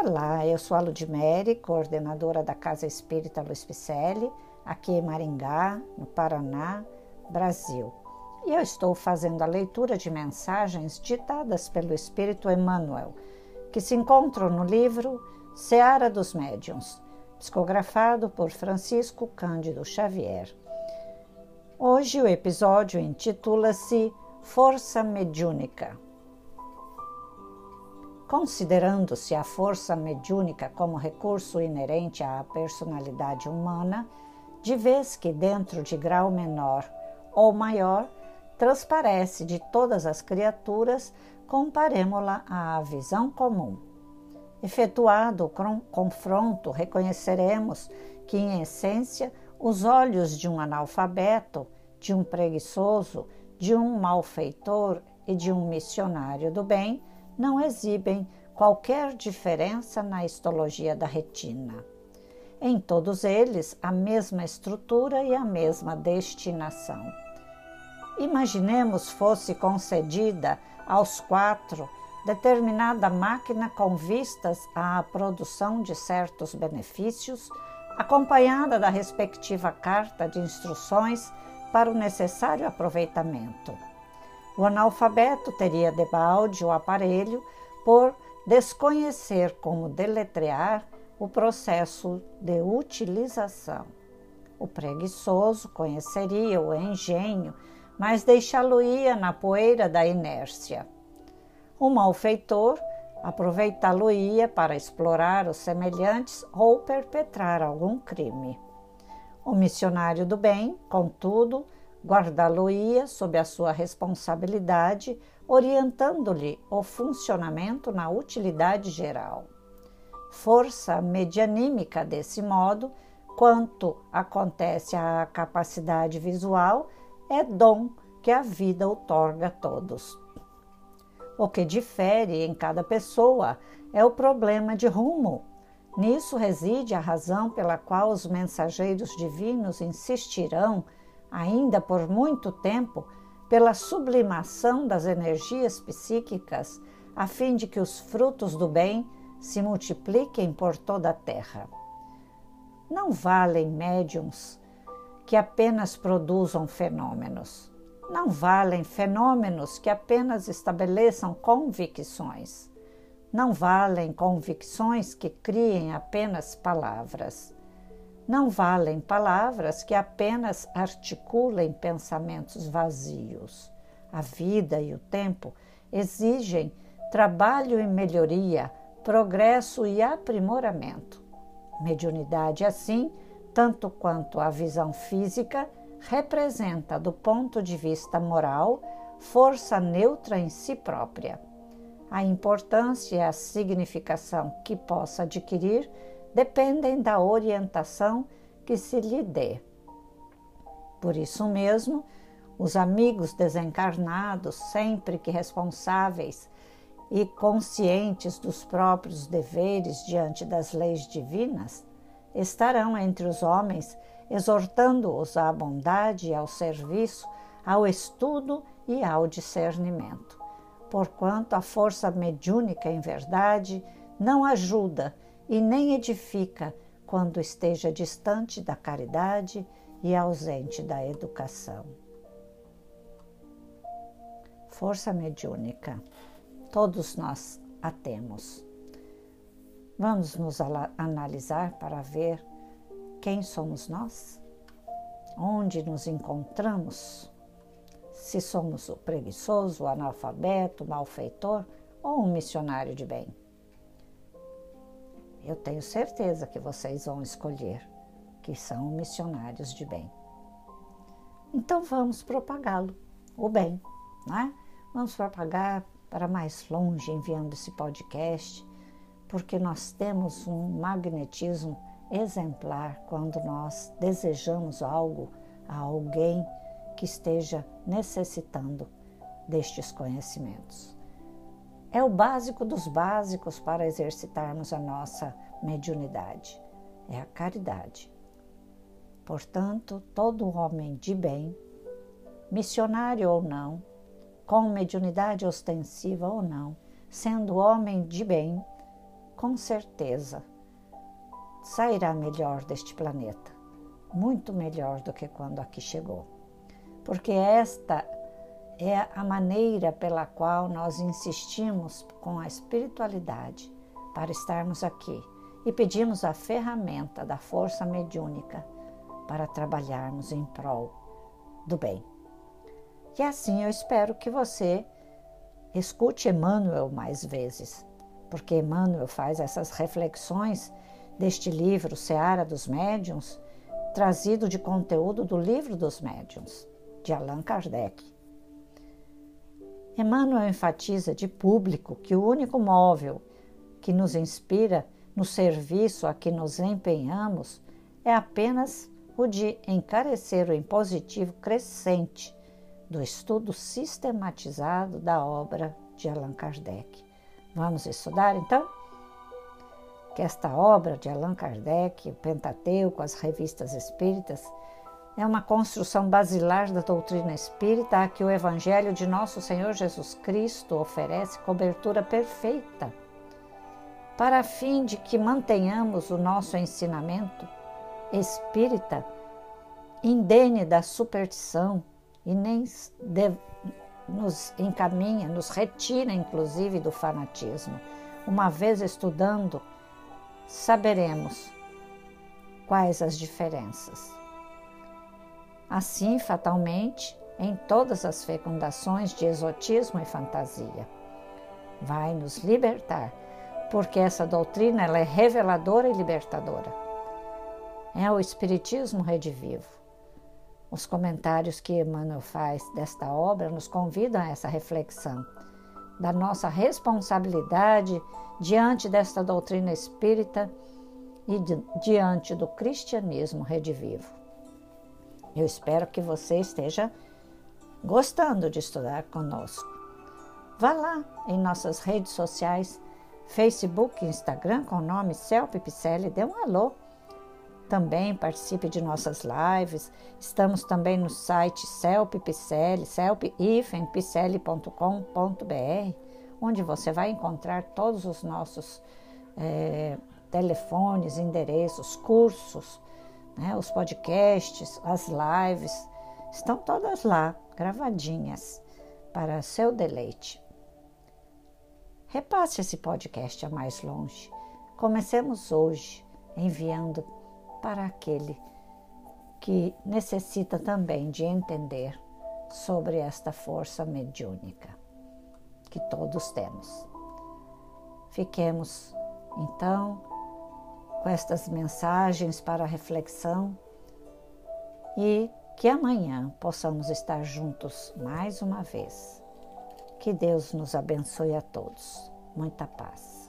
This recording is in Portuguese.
Olá, eu sou a Ludmere, coordenadora da Casa Espírita Luiz Picelli, aqui em Maringá, no Paraná, Brasil. E eu estou fazendo a leitura de mensagens ditadas pelo Espírito Emmanuel, que se encontram no livro Seara dos Médiuns, psicografado por Francisco Cândido Xavier. Hoje o episódio intitula-se Força Mediúnica. Considerando-se a força mediúnica como recurso inerente à personalidade humana, de vez que dentro de grau menor ou maior, transparece de todas as criaturas, comparemo-la à visão comum. Efetuado o confronto, reconheceremos que, em essência, os olhos de um analfabeto, de um preguiçoso, de um malfeitor e de um missionário do bem não exibem qualquer diferença na histologia da retina. Em todos eles, a mesma estrutura e a mesma destinação. Imaginemos fosse concedida aos quatro determinada máquina com vistas à produção de certos benefícios, acompanhada da respectiva carta de instruções para o necessário aproveitamento. O analfabeto teria debalde o aparelho por desconhecer como deletrear o processo de utilização. O preguiçoso conheceria o engenho, mas deixá-lo-ia na poeira da inércia. O malfeitor aproveitá-lo-ia para explorar os semelhantes ou perpetrar algum crime. O missionário do bem, contudo, guardá-lo-ia sob a sua responsabilidade, orientando-lhe o funcionamento na utilidade geral. Força medianímica desse modo, quanto acontece à capacidade visual, é dom que a vida outorga a todos. O que difere em cada pessoa é o problema de rumo. Nisso reside a razão pela qual os mensageiros divinos insistirão ainda por muito tempo, pela sublimação das energias psíquicas, a fim de que os frutos do bem se multipliquem por toda a terra. Não valem médiums que apenas produzam fenômenos. Não valem fenômenos que apenas estabeleçam convicções. Não valem convicções que criem apenas palavras. Não valem palavras que apenas articulem pensamentos vazios. A vida e o tempo exigem trabalho e melhoria, progresso e aprimoramento. Mediunidade, assim, tanto quanto a visão física, representa, do ponto de vista moral, força neutra em si própria. A importância e a significação que possa adquirir dependem da orientação que se lhe dê. Por isso mesmo, os amigos desencarnados, sempre que responsáveis e conscientes dos próprios deveres diante das leis divinas, estarão entre os homens, exortando-os à bondade ao serviço, ao estudo e ao discernimento. Porquanto a força mediúnica, em verdade, não ajuda e nem edifica quando esteja distante da caridade e ausente da educação. Força mediúnica. Todos nós a temos. Vamos nos analisar para ver quem somos nós? Onde nos encontramos? Se somos o preguiçoso, o analfabeto, o malfeitor ou um missionário de bem? Eu tenho certeza que vocês vão escolher que são missionários de bem. Então vamos propagá-lo, o bem, né? Vamos propagar para mais longe enviando esse podcast, porque nós temos um magnetismo exemplar quando nós desejamos algo a alguém que esteja necessitando destes conhecimentos. É o básico dos básicos para exercitarmos a nossa mediunidade. É a caridade. Portanto, todo homem de bem, missionário ou não, com mediunidade ostensiva ou não, sendo homem de bem, com certeza sairá melhor deste planeta, muito melhor do que quando aqui chegou. Porque esta é a maneira pela qual nós insistimos com a espiritualidade para estarmos aqui e pedimos a ferramenta da força mediúnica para trabalharmos em prol do bem. E assim eu espero que você escute Emmanuel mais vezes, porque Emmanuel faz essas reflexões deste livro Seara dos Médiuns, trazido de conteúdo do Livro dos Médiuns, de Allan Kardec. Emmanuel enfatiza de público que o único móvel que nos inspira no serviço a que nos empenhamos é apenas o de encarecer o impositivo crescente do estudo sistematizado da obra de Allan Kardec. Vamos estudar então? Que esta obra de Allan Kardec, o Pentateuco, as revistas espíritas, é uma construção basilar da doutrina espírita a que o Evangelho de nosso Senhor Jesus Cristo oferece cobertura perfeita, para fim de que mantenhamos o nosso ensinamento espírita indene da superstição e nem nos encaminha, nos retira inclusive do fanatismo. Uma vez estudando, saberemos quais as diferenças. Assim, fatalmente, em todas as fecundações de exotismo e fantasia, vai nos libertar, porque essa doutrina ela é reveladora e libertadora. É o Espiritismo redivivo. Os comentários que Emmanuel faz desta obra nos convidam a essa reflexão da nossa responsabilidade diante desta doutrina espírita e diante do cristianismo redivivo. Eu espero que você esteja gostando de estudar conosco. Vá lá em nossas redes sociais, Facebook Instagram com o nome Celpe Picelli, dê um alô também participe de nossas lives. Estamos também no site Celp Picelli, onde você vai encontrar todos os nossos é, telefones, endereços, cursos, né, os podcasts, as lives. Estão todas lá, gravadinhas, para seu deleite. Repasse esse podcast a mais longe. Comecemos hoje enviando para aquele que necessita também de entender sobre esta força mediúnica que todos temos. Fiquemos então com estas mensagens para reflexão e que amanhã possamos estar juntos mais uma vez. Que Deus nos abençoe a todos. Muita paz.